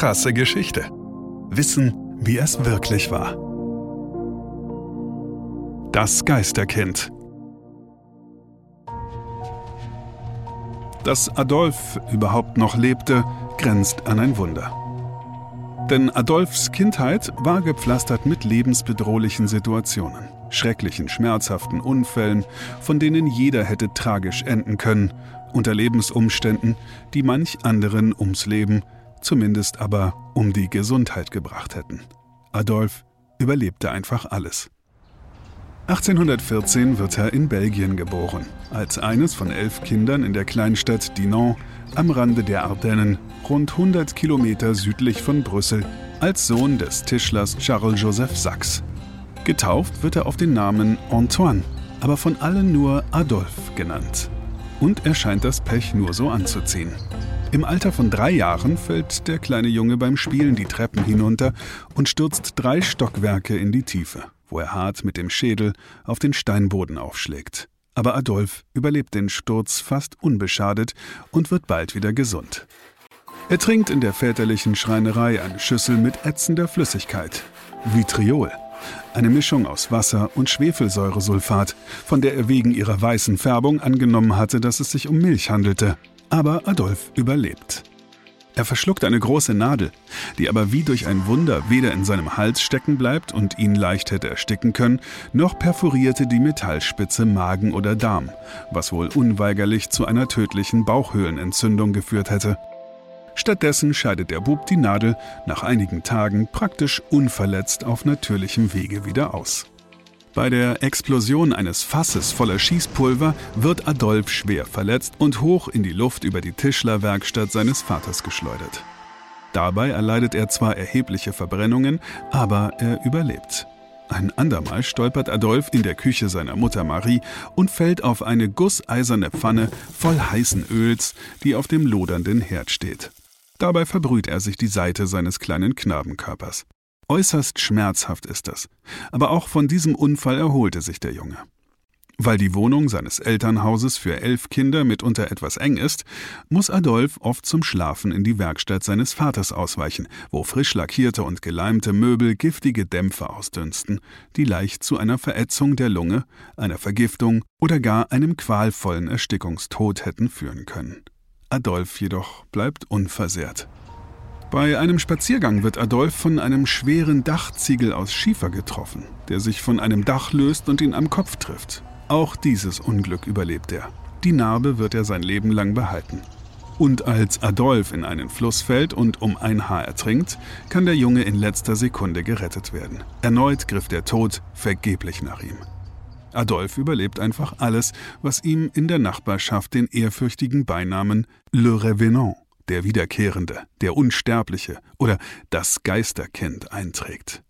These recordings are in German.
Krasse Geschichte. Wissen, wie es wirklich war. Das Geisterkind. Dass Adolf überhaupt noch lebte, grenzt an ein Wunder. Denn Adolfs Kindheit war gepflastert mit lebensbedrohlichen Situationen, schrecklichen, schmerzhaften Unfällen, von denen jeder hätte tragisch enden können, unter Lebensumständen, die manch anderen ums Leben, zumindest aber um die Gesundheit gebracht hätten. Adolf überlebte einfach alles. 1814 wird er in Belgien geboren, als eines von elf Kindern in der Kleinstadt Dinan am Rande der Ardennen, rund 100 Kilometer südlich von Brüssel, als Sohn des Tischlers Charles-Joseph Sachs. Getauft wird er auf den Namen Antoine, aber von allen nur Adolphe genannt. Und er scheint das Pech nur so anzuziehen. Im Alter von drei Jahren fällt der kleine Junge beim Spielen die Treppen hinunter und stürzt drei Stockwerke in die Tiefe, wo er hart mit dem Schädel auf den Steinboden aufschlägt. Aber Adolf überlebt den Sturz fast unbeschadet und wird bald wieder gesund. Er trinkt in der väterlichen Schreinerei eine Schüssel mit ätzender Flüssigkeit, Vitriol, eine Mischung aus Wasser und Schwefelsäuresulfat, von der er wegen ihrer weißen Färbung angenommen hatte, dass es sich um Milch handelte. Aber Adolf überlebt. Er verschluckt eine große Nadel, die aber wie durch ein Wunder weder in seinem Hals stecken bleibt und ihn leicht hätte ersticken können, noch perforierte die Metallspitze Magen oder Darm, was wohl unweigerlich zu einer tödlichen Bauchhöhlenentzündung geführt hätte. Stattdessen scheidet der Bub die Nadel nach einigen Tagen praktisch unverletzt auf natürlichem Wege wieder aus. Bei der Explosion eines Fasses voller Schießpulver wird Adolf schwer verletzt und hoch in die Luft über die Tischlerwerkstatt seines Vaters geschleudert. Dabei erleidet er zwar erhebliche Verbrennungen, aber er überlebt. Ein andermal stolpert Adolf in der Küche seiner Mutter Marie und fällt auf eine gusseiserne Pfanne voll heißen Öls, die auf dem lodernden Herd steht. Dabei verbrüht er sich die Seite seines kleinen Knabenkörpers. Äußerst schmerzhaft ist das. Aber auch von diesem Unfall erholte sich der Junge. Weil die Wohnung seines Elternhauses für elf Kinder mitunter etwas eng ist, muss Adolf oft zum Schlafen in die Werkstatt seines Vaters ausweichen, wo frisch lackierte und geleimte Möbel giftige Dämpfe ausdünsten, die leicht zu einer Verätzung der Lunge, einer Vergiftung oder gar einem qualvollen Erstickungstod hätten führen können. Adolf jedoch bleibt unversehrt. Bei einem Spaziergang wird Adolf von einem schweren Dachziegel aus Schiefer getroffen, der sich von einem Dach löst und ihn am Kopf trifft. Auch dieses Unglück überlebt er. Die Narbe wird er sein Leben lang behalten. Und als Adolf in einen Fluss fällt und um ein Haar ertrinkt, kann der Junge in letzter Sekunde gerettet werden. Erneut griff der Tod vergeblich nach ihm. Adolf überlebt einfach alles, was ihm in der Nachbarschaft den ehrfürchtigen Beinamen Le Revenant der Wiederkehrende, der Unsterbliche oder das Geisterkind einträgt.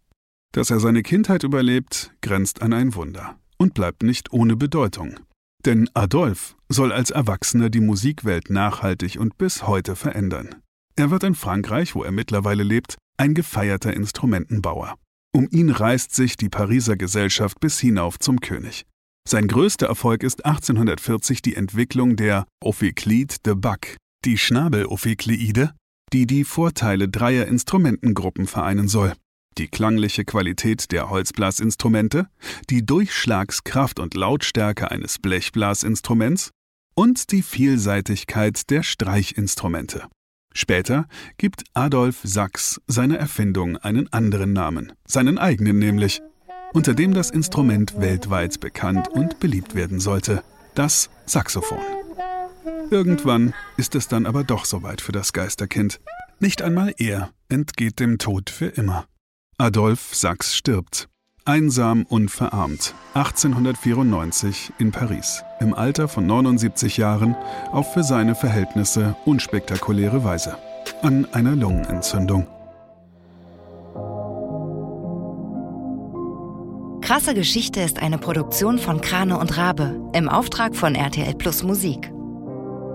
Dass er seine Kindheit überlebt, grenzt an ein Wunder und bleibt nicht ohne Bedeutung. Denn Adolf soll als Erwachsener die Musikwelt nachhaltig und bis heute verändern. Er wird in Frankreich, wo er mittlerweile lebt, ein gefeierter Instrumentenbauer. Um ihn reißt sich die Pariser Gesellschaft bis hinauf zum König. Sein größter Erfolg ist 1840 die Entwicklung der Ophiclide de Bach, die Schnabelophikleide, die die Vorteile dreier Instrumentengruppen vereinen soll. Die klangliche Qualität der Holzblasinstrumente, die Durchschlagskraft und Lautstärke eines Blechblasinstruments und die Vielseitigkeit der Streichinstrumente. Später gibt Adolf Sachs seiner Erfindung einen anderen Namen, seinen eigenen nämlich, unter dem das Instrument weltweit bekannt und beliebt werden sollte, das Saxophon. Irgendwann ist es dann aber doch soweit für das Geisterkind. Nicht einmal er entgeht dem Tod für immer. Adolf Sachs stirbt. Einsam und verarmt. 1894 in Paris. Im Alter von 79 Jahren auf für seine Verhältnisse unspektakuläre Weise. An einer Lungenentzündung. Krasse Geschichte ist eine Produktion von Krane und Rabe im Auftrag von RTL Plus Musik.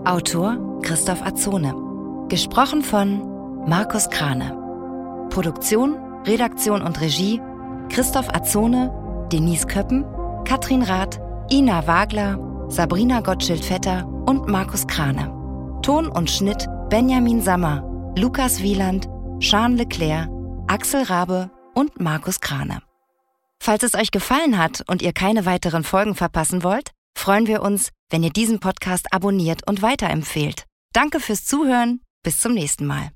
Autor Christoph Azone. Gesprochen von Markus Krane. Produktion, Redaktion und Regie Christoph Azone, Denise Köppen, Katrin Rath, Ina Wagler, Sabrina Gottschild-Vetter und Markus Krane. Ton und Schnitt Benjamin Sammer, Lukas Wieland, Jean Leclerc, Axel Rabe und Markus Krane. Falls es euch gefallen hat und ihr keine weiteren Folgen verpassen wollt, freuen wir uns, wenn ihr diesen Podcast abonniert und weiterempfehlt. Danke fürs Zuhören. Bis zum nächsten Mal.